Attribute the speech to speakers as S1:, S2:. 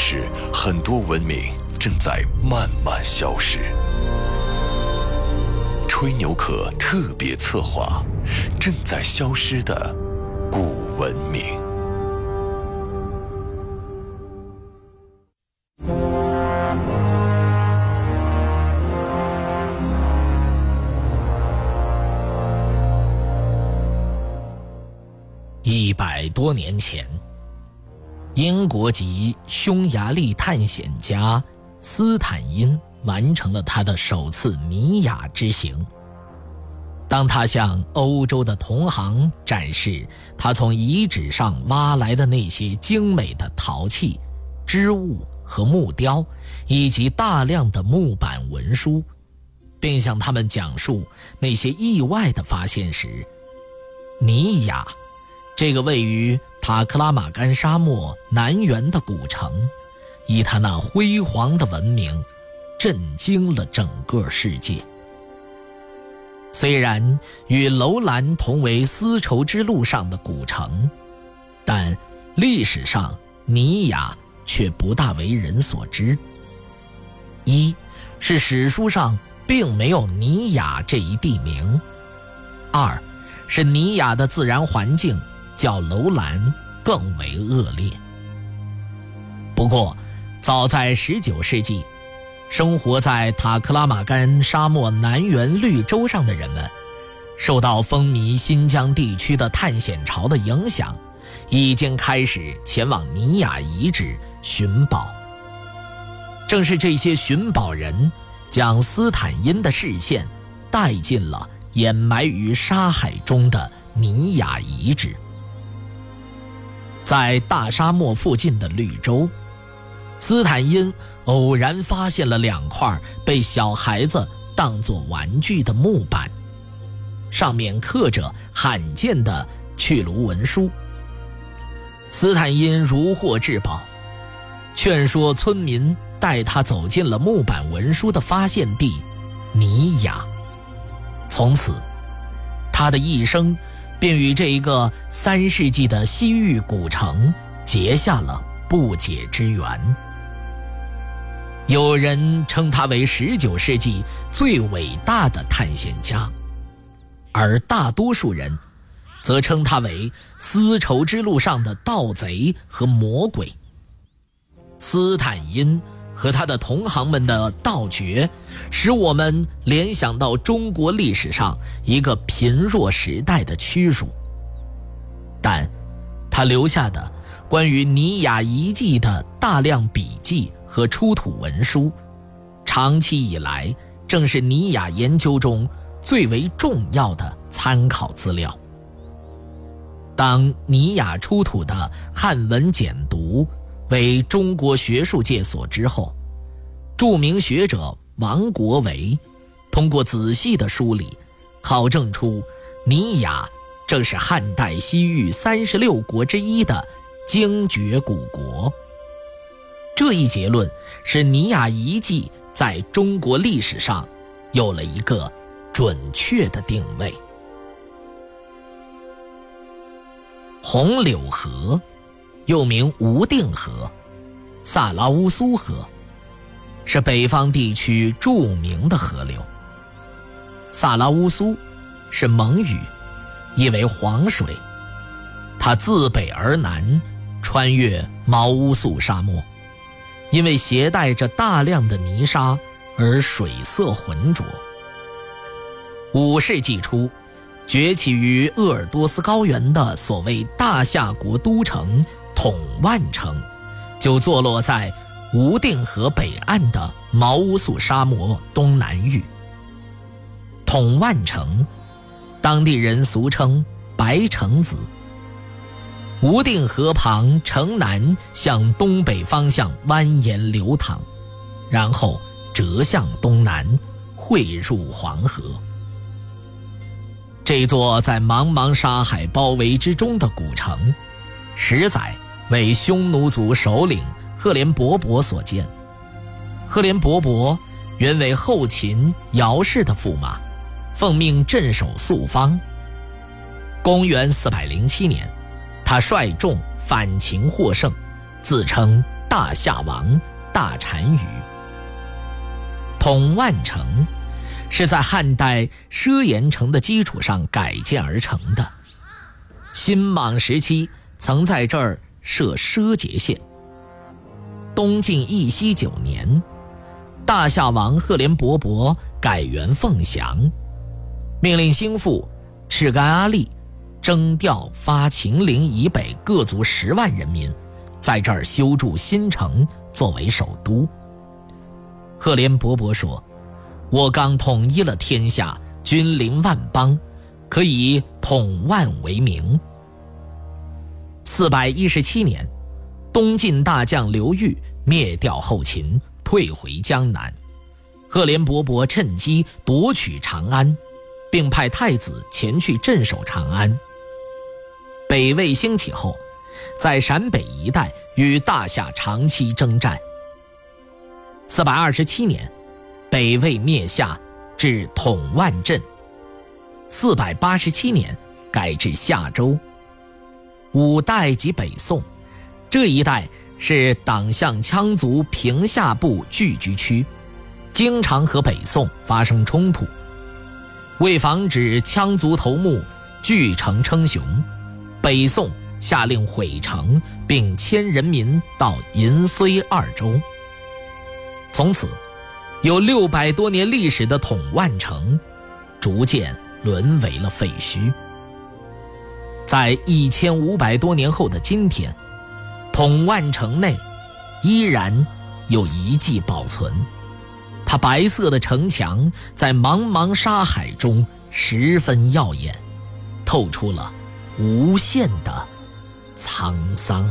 S1: 是，很多文明正在慢慢消失。吹牛壳特别策划：正在消失的古文明。
S2: 一百多年前。英国籍匈牙利探险家斯坦因完成了他的首次尼亚之行。当他向欧洲的同行展示他从遗址上挖来的那些精美的陶器、织物和木雕，以及大量的木板文书，并向他们讲述那些意外的发现时，尼亚，这个位于。塔克拉玛干沙漠南缘的古城，以它那辉煌的文明，震惊了整个世界。虽然与楼兰同为丝绸之路上的古城，但历史上尼雅却不大为人所知。一是史书上并没有尼雅这一地名；二是尼雅的自然环境。较楼兰更为恶劣。不过，早在19世纪，生活在塔克拉玛干沙漠南缘绿洲上的人们，受到风靡新疆地区的探险潮的影响，已经开始前往尼雅遗址寻宝。正是这些寻宝人，将斯坦因的视线带进了掩埋于沙海中的尼雅遗址。在大沙漠附近的绿洲，斯坦因偶然发现了两块被小孩子当作玩具的木板，上面刻着罕见的去卢文书。斯坦因如获至宝，劝说村民带他走进了木板文书的发现地尼雅。从此，他的一生。便与这一个三世纪的西域古城结下了不解之缘。有人称他为19世纪最伟大的探险家，而大多数人则称他为丝绸之路上的盗贼和魔鬼。斯坦因和他的同行们的盗掘，使我们联想到中国历史上一个贫弱时代的屈辱。但，他留下的关于尼雅遗迹的大量笔记和出土文书，长期以来正是尼雅研究中最为重要的参考资料。当尼雅出土的汉文简牍为中国学术界所知后，著名学者王国维通过仔细的梳理，考证出尼雅。正是汉代西域三十六国之一的精绝古国。这一结论使尼雅遗迹在中国历史上有了一个准确的定位。红柳河，又名无定河、萨拉乌苏河，是北方地区著名的河流。萨拉乌苏是蒙语。意为黄水，它自北而南，穿越毛乌素沙漠，因为携带着大量的泥沙而水色浑浊。五世纪初，崛起于鄂尔多斯高原的所谓大夏国都城统万城，就坐落在无定河北岸的毛乌素沙漠东南域。统万城。当地人俗称“白城子”。无定河旁城南向东北方向蜿蜒流淌，然后折向东南，汇入黄河。这座在茫茫沙海包围之中的古城，实载为匈奴族首领赫连勃勃所建。赫连勃勃原为后秦姚氏的驸马，奉命镇守朔方。公元四百零七年。他率众反秦获胜，自称大夏王、大单于。统万城是在汉代奢延城的基础上改建而成的。新莽时期曾在这儿设奢节县。东晋义熙九年，大夏王赫连勃勃改元凤翔，命令心腹赤干阿力。征调发秦陵以北各族十万人民，在这儿修筑新城作为首都。赫连勃勃说：“我刚统一了天下，君临万邦，可以统万为名。”四百一十七年，东晋大将刘裕灭掉后秦，退回江南。赫连勃勃趁机夺取长安，并派太子前去镇守长安。北魏兴起后，在陕北一带与大夏长期征战。四百二十七年，北魏灭夏，至统万镇。四百八十七年，改至夏州。五代及北宋，这一带是党项羌族平夏部聚居区，经常和北宋发生冲突。为防止羌族头目聚城称雄。北宋下令毁城，并迁人民到银绥二州。从此，有六百多年历史的统万城，逐渐沦为了废墟。在一千五百多年后的今天，统万城内依然有遗迹保存，它白色的城墙在茫茫沙海中十分耀眼，透出了。无限的沧桑。